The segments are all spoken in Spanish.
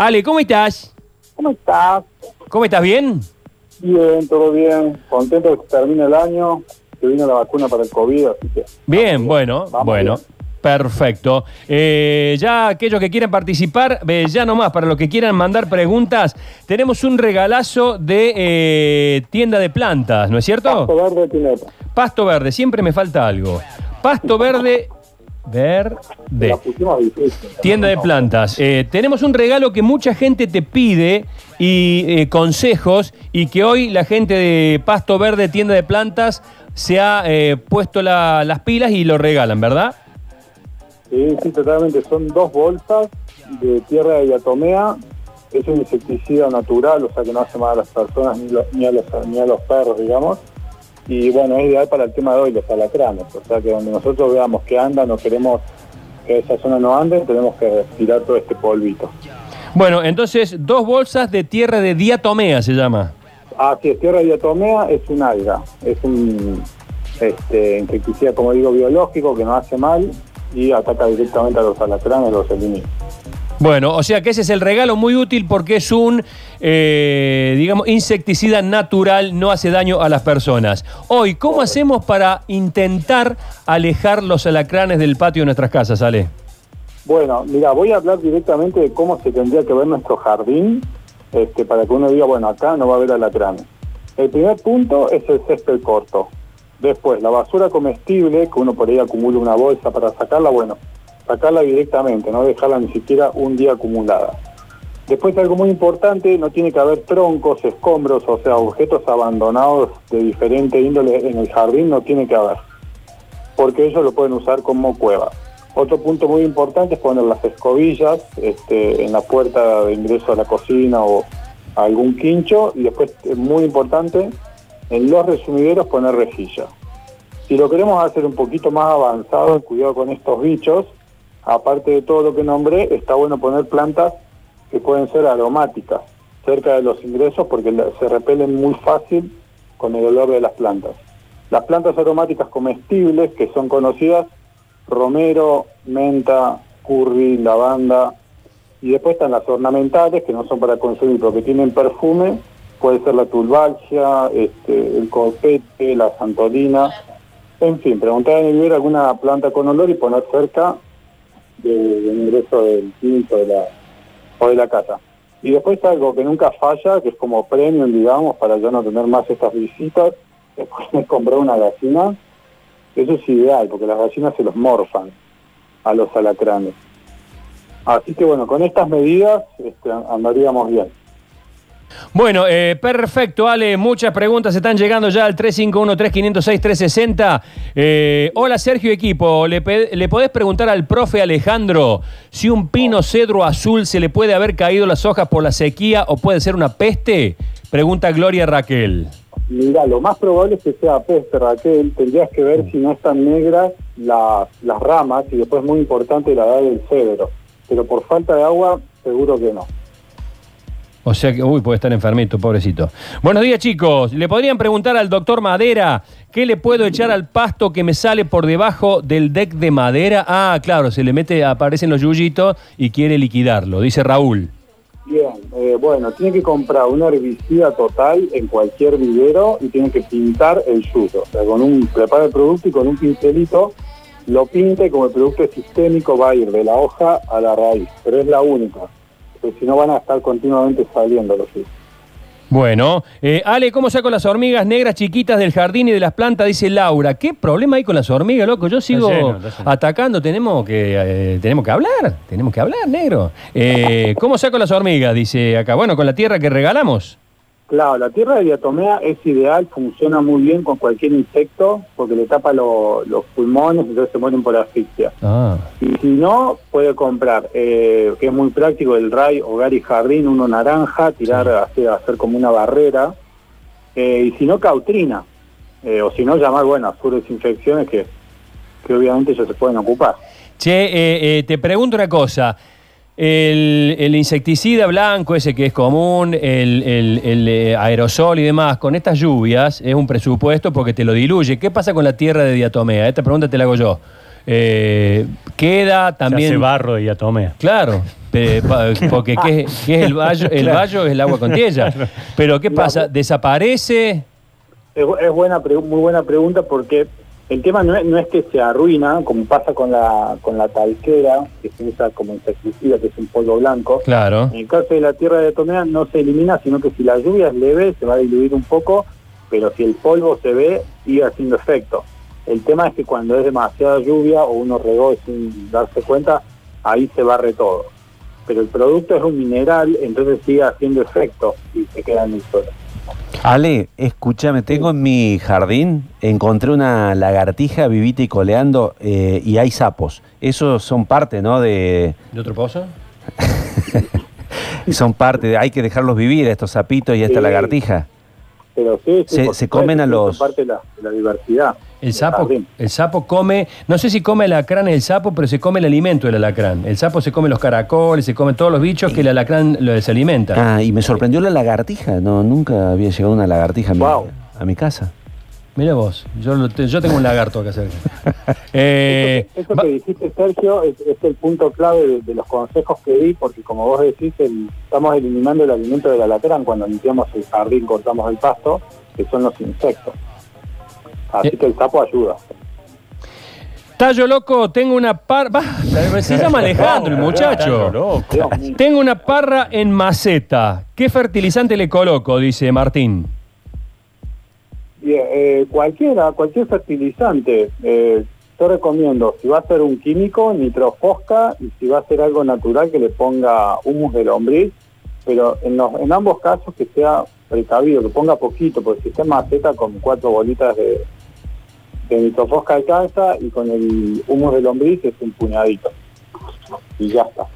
Ale, ¿cómo estás? ¿Cómo estás? ¿Cómo estás? ¿Bien? Bien, todo bien. Contento de que termine el año, que vino la vacuna para el COVID, así que... Bien, bueno, Vamos bueno. bien. Perfecto. Eh, ya aquellos que quieran participar, eh, ya nomás, para los que quieran mandar preguntas, tenemos un regalazo de eh, tienda de plantas, ¿no es cierto? Pasto verde. Pasto verde, siempre me falta algo. Pasto verde, verde. Tienda de plantas. Eh, tenemos un regalo que mucha gente te pide y eh, consejos y que hoy la gente de Pasto Verde, tienda de plantas, se ha eh, puesto la- las pilas y lo regalan, ¿verdad? Sí, sí, totalmente. Son dos bolsas de tierra de diatomea. Es un insecticida natural, o sea que no hace mal a las personas ni, lo- ni a, los, ni a los perros, digamos. Y bueno, es ideal para el tema de hoy, los alacranes. O sea que donde nosotros veamos que andan o queremos que esa zona no ande, tenemos que tirar todo este polvito. Bueno, entonces, dos bolsas de tierra de diatomea se llama. Así es, tierra de diatomea es un alga, es un este, insecticida, como digo, biológico que no hace mal y ataca directamente a los alacranes, los elimina. Bueno, o sea que ese es el regalo muy útil porque es un, eh, digamos, insecticida natural, no hace daño a las personas. Hoy, ¿cómo hacemos para intentar alejar los alacranes del patio de nuestras casas, Ale? Bueno, mira, voy a hablar directamente de cómo se tendría que ver nuestro jardín este, para que uno diga, bueno, acá no va a haber alacranes. El primer punto es el césped corto. Después, la basura comestible, que uno por ahí acumula una bolsa para sacarla, bueno, sacarla directamente, no dejarla ni siquiera un día acumulada. Después, algo muy importante, no tiene que haber troncos, escombros, o sea, objetos abandonados de diferente índole en el jardín, no tiene que haber porque ellos lo pueden usar como cueva. Otro punto muy importante es poner las escobillas este, en la puerta de ingreso a la cocina o algún quincho y después, es muy importante, en los resumideros poner rejilla. Si lo queremos hacer un poquito más avanzado, cuidado con estos bichos, aparte de todo lo que nombré, está bueno poner plantas que pueden ser aromáticas cerca de los ingresos porque se repelen muy fácil con el olor de las plantas. Las plantas aromáticas comestibles que son conocidas, romero, menta, curry, lavanda, y después están las ornamentales que no son para consumir, pero que tienen perfume, puede ser la tulbalgia, este, el copete, la santolina, en fin, preguntar en el alguna planta con olor y poner cerca de- del ingreso del quinto de la, o de la casa. Y después algo que nunca falla, que es como premium, digamos, para ya no tener más estas visitas, después de comprar una gallina, eso es ideal, porque las gallinas se los morfan a los alacranes. Así que bueno, con estas medidas este, andaríamos bien. Bueno, eh, perfecto, Ale. Muchas preguntas están llegando ya al 351-3506-360. Eh, hola, Sergio Equipo. ¿Le, ¿Le podés preguntar al profe Alejandro si un pino cedro azul se le puede haber caído las hojas por la sequía o puede ser una peste? Pregunta Gloria Raquel. Mira, lo más probable es que sea peste, Raquel. Tendrías que ver si no están negras las, las ramas y después muy importante la edad del cedro. Pero por falta de agua, seguro que no. O sea que, uy, puede estar enfermito, pobrecito. Buenos días, chicos. ¿Le podrían preguntar al doctor Madera qué le puedo echar al pasto que me sale por debajo del deck de madera? Ah, claro, se le mete, aparecen los yuyitos y quiere liquidarlo, dice Raúl. Bien, eh, bueno, tiene que comprar un herbicida total en cualquier vivero y tiene que pintar el yuyo. O sea, con un, prepara el producto y con un pincelito lo pinta y como el producto es sistémico va a ir de la hoja a la raíz. Pero es la única, porque si no van a estar continuamente saliendo los yuyos. Bueno, eh, Ale, ¿cómo saco las hormigas negras chiquitas del jardín y de las plantas? Dice Laura. ¿Qué problema hay con las hormigas, loco? Yo sigo lleno, está lleno. atacando. Tenemos que, eh, tenemos que hablar. Tenemos que hablar, negro. Eh, ¿Cómo saco las hormigas? Dice acá. Bueno, con la tierra que regalamos. Claro, la tierra de diatomea es ideal, funciona muy bien con cualquier insecto porque le tapa lo- los pulmones y entonces se mueren por asfixia. Ah. Y si no, puede comprar, eh, que es muy práctico, el RAI Hogar y Jardín, uno naranja, tirar, hacer, hacer como una barrera. Eh, y si no, cautrina. Eh, o si no, llamar, bueno, a sus desinfecciones que, que obviamente ellos se pueden ocupar. Che, eh, eh, te pregunto una cosa. El, el insecticida blanco, ese que es común, el, el- el, eh, aerosol y demás, con estas lluvias es un presupuesto porque te lo diluye. ¿Qué pasa con la tierra de diatomea? Esta pregunta te la hago yo. Eh, queda también. Se hace barro de diatomea. Claro, porque ¿qué, qué es el vallo? El vallo es el agua con tierra. Pero ¿qué pasa? ¿Desaparece? Es, bu- es buena, muy buena pregunta porque el tema no es, no es que se arruina, como pasa con la con la talquera, que se usa como insecticida, que es un polvo blanco. Claro. En el caso de la tierra de Tomea no se elimina, sino que si la lluvia es leve se va a diluir un poco, pero si el polvo se ve, sigue haciendo efecto. El tema es que cuando es demasiada lluvia o uno regó sin darse cuenta, ahí se barre todo. Pero el producto es un mineral, entonces sigue haciendo efecto y se queda en el suelo. Ale, escúchame, tengo en mi jardín, encontré una lagartija vivita y coleando eh, y hay sapos. Esos son parte, ¿no? De, ¿De otro pozo? son parte, de, hay que dejarlos vivir a estos sapitos y a esta Sí. lagartija. Pero sí, sí, Se- se comen a los- parte de la, de la diversidad. El sapo, el sapo come, no sé si come el alacrán el sapo, pero se come el alimento del alacrán. El sapo se come los caracoles, se come todos los bichos que el alacrán lo- se alimenta. Ah, y me sorprendió la lagartija, no, nunca había llegado una lagartija a mi, Wow. a mi casa. Mira vos, yo, tengo un lagarto acá cerca. Eh, Eso, que dijiste, Sergio, es, es el punto clave de, de los consejos que di, porque como vos decís, el- estamos eliminando el alimento del alacrán cuando limpiamos el jardín, cortamos el pasto, que son los insectos. Así Eh. que el sapo ayuda. Tallo loco, tengo una parra. Se llama Alejandro, el muchacho. Tengo una parra en maceta. ¿Qué fertilizante le coloco? Dice Martín. Bien, eh, cualquiera, cualquier fertilizante, eh, yo recomiendo, si va a ser un químico, nitrofosca, y si va a ser algo natural, que le ponga humus de lombriz, pero en, los, en ambos casos que sea precavido, que ponga poquito, porque si está en maceta con cuatro bolitas de, de nitrofosca y con el humus de lombriz es un puñadito. Y ya está.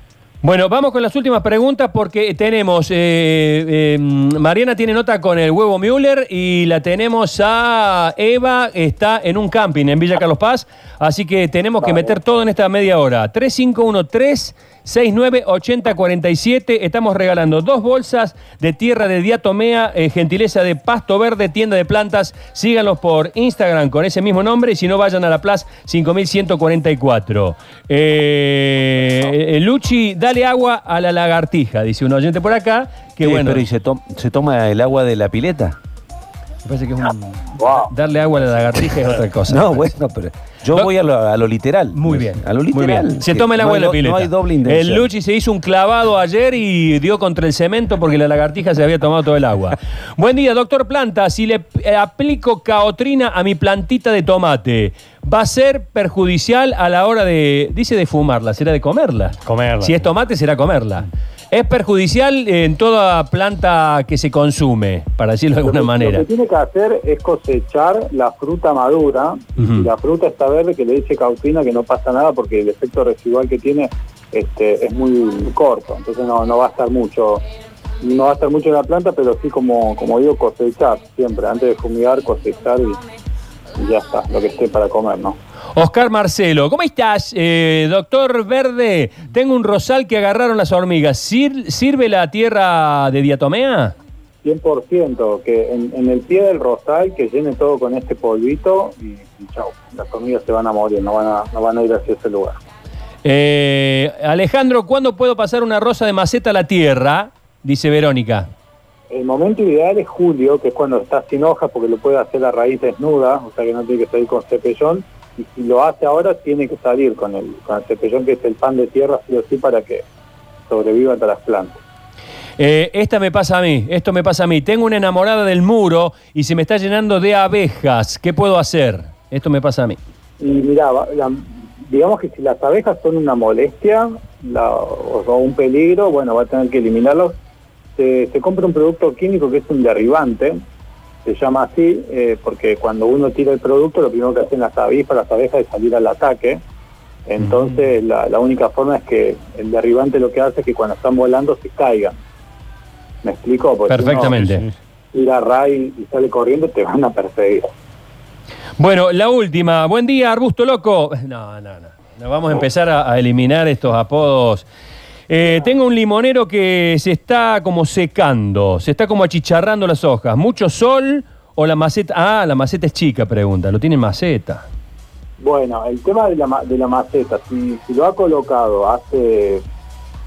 Bueno, vamos con las últimas preguntas porque tenemos. eh, eh, Mariana tiene nota con el huevo Müller y la tenemos a Eva, está en un camping en Villa Carlos Paz, así que tenemos que meter todo en esta media hora. 3513 698047 estamos regalando dos bolsas de tierra de diatomea, eh, gentileza de Pasto Verde, tienda de plantas. Síganlos por Instagram con ese mismo nombre y si no vayan a la Plaza 5144. Eh, eh, Luchi, dale agua a la lagartija, dice un oyente por acá. Que bueno, Pero ¿y se, to- se toma el agua de la pileta? Me parece que es un- Wow. darle agua a la lagartija es otra cosa. No, bueno, pero yo No. voy a lo, a lo literal. Muy bien. A lo muy literal. bien. Se toma el no agua de la pileta. No hay doble intención. El Luchi se hizo un clavado ayer y dio contra el cemento porque la lagartija se había tomado todo el agua. Buen día, doctor Planta. Si le eh, aplico caotrina a mi plantita de tomate, ¿va a ser perjudicial a la hora de, dice de fumarla, será de comerla? Comerla. Si es tomate, será comerla. ¿Es perjudicial en toda planta que se consume, para decirlo de alguna manera? Lo que tiene que hacer es cosechar la fruta madura. la fruta está verde, que le eche cautina, que no pasa nada porque el efecto residual que tiene este, es muy corto. Entonces no, no va a estar mucho no va a estar mucho en la planta, pero sí, como, como digo, cosechar siempre. Antes de fumigar, cosechar y, y ya está, lo que esté para comer, ¿no? Oscar Marcelo, ¿cómo estás? Eh, doctor Verde, tengo un rosal que agarraron las hormigas. ¿Sir- ¿Sirve la tierra de diatomea? 100%, que en, en el pie del rosal que llene todo con este polvito y, y chau, las hormigas se van a morir, no van a, no van a ir hacia ese lugar. Eh, Alejandro, ¿cuándo puedo pasar una rosa de maceta a la tierra? Dice Verónica. El momento ideal es julio, que es cuando está sin hojas, porque lo puede hacer a raíz desnuda, o sea que no tiene que salir con cepellón. Y si lo hace ahora, tiene que salir con el, con el cepellón, que es el pan de tierra, sí o sí, para que sobrevivan todas las plantas. Eh, esta me pasa a mí, esto me pasa a mí. Tengo una enamorada del muro y se me está llenando de abejas. ¿Qué puedo hacer? Esto me pasa a mí. Y mira, digamos que si las abejas son una molestia la- o, o un peligro, bueno, va a tener que eliminarlos. Se, se compra un producto químico que es un derribante, se llama así, eh, porque cuando uno tira el producto, lo primero que hacen las avispas, las abejas es salir al ataque. Entonces, la, la única forma es que el derribante lo que hace es que cuando están volando se caigan. ¿Me explico? Porque si uno Perfectamente. tira ray y sale corriendo, te van a perseguir. Bueno, la última. Buen día, arbusto loco. No, no, no. No, vamos a empezar a, a eliminar estos apodos. Eh, tengo un limonero que se está como secando, se está como achicharrando las hojas. ¿Mucho sol o la maceta? Ah, la maceta es chica, pregunta. Lo tiene en maceta. Bueno, el tema de la, de la maceta, si, si lo ha colocado hace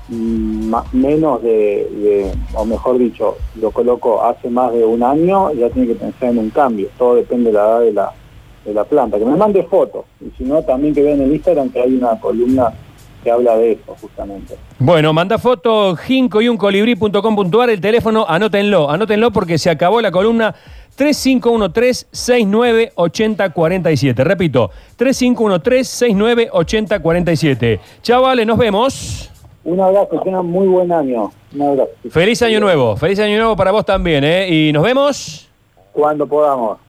mm, menos de, de- o mejor dicho, lo colocó hace más de un año, ya tiene que pensar en un cambio. Todo depende de la edad de la, de la planta. Que me mande fotos, y si no, también que vean en el Instagram que hay una columna que habla de eso, justamente. Bueno, manda foto jinco y un colibrí.com.ar, el teléfono, anótenlo, anótenlo porque se acabó la columna 3513-698047. Repito, 3513-698047. Chavales, nos vemos. Un abrazo, tengan muy buen año. Un abrazo. Feliz año nuevo, feliz año nuevo para vos también, ¿eh? Y nos vemos. Cuando podamos.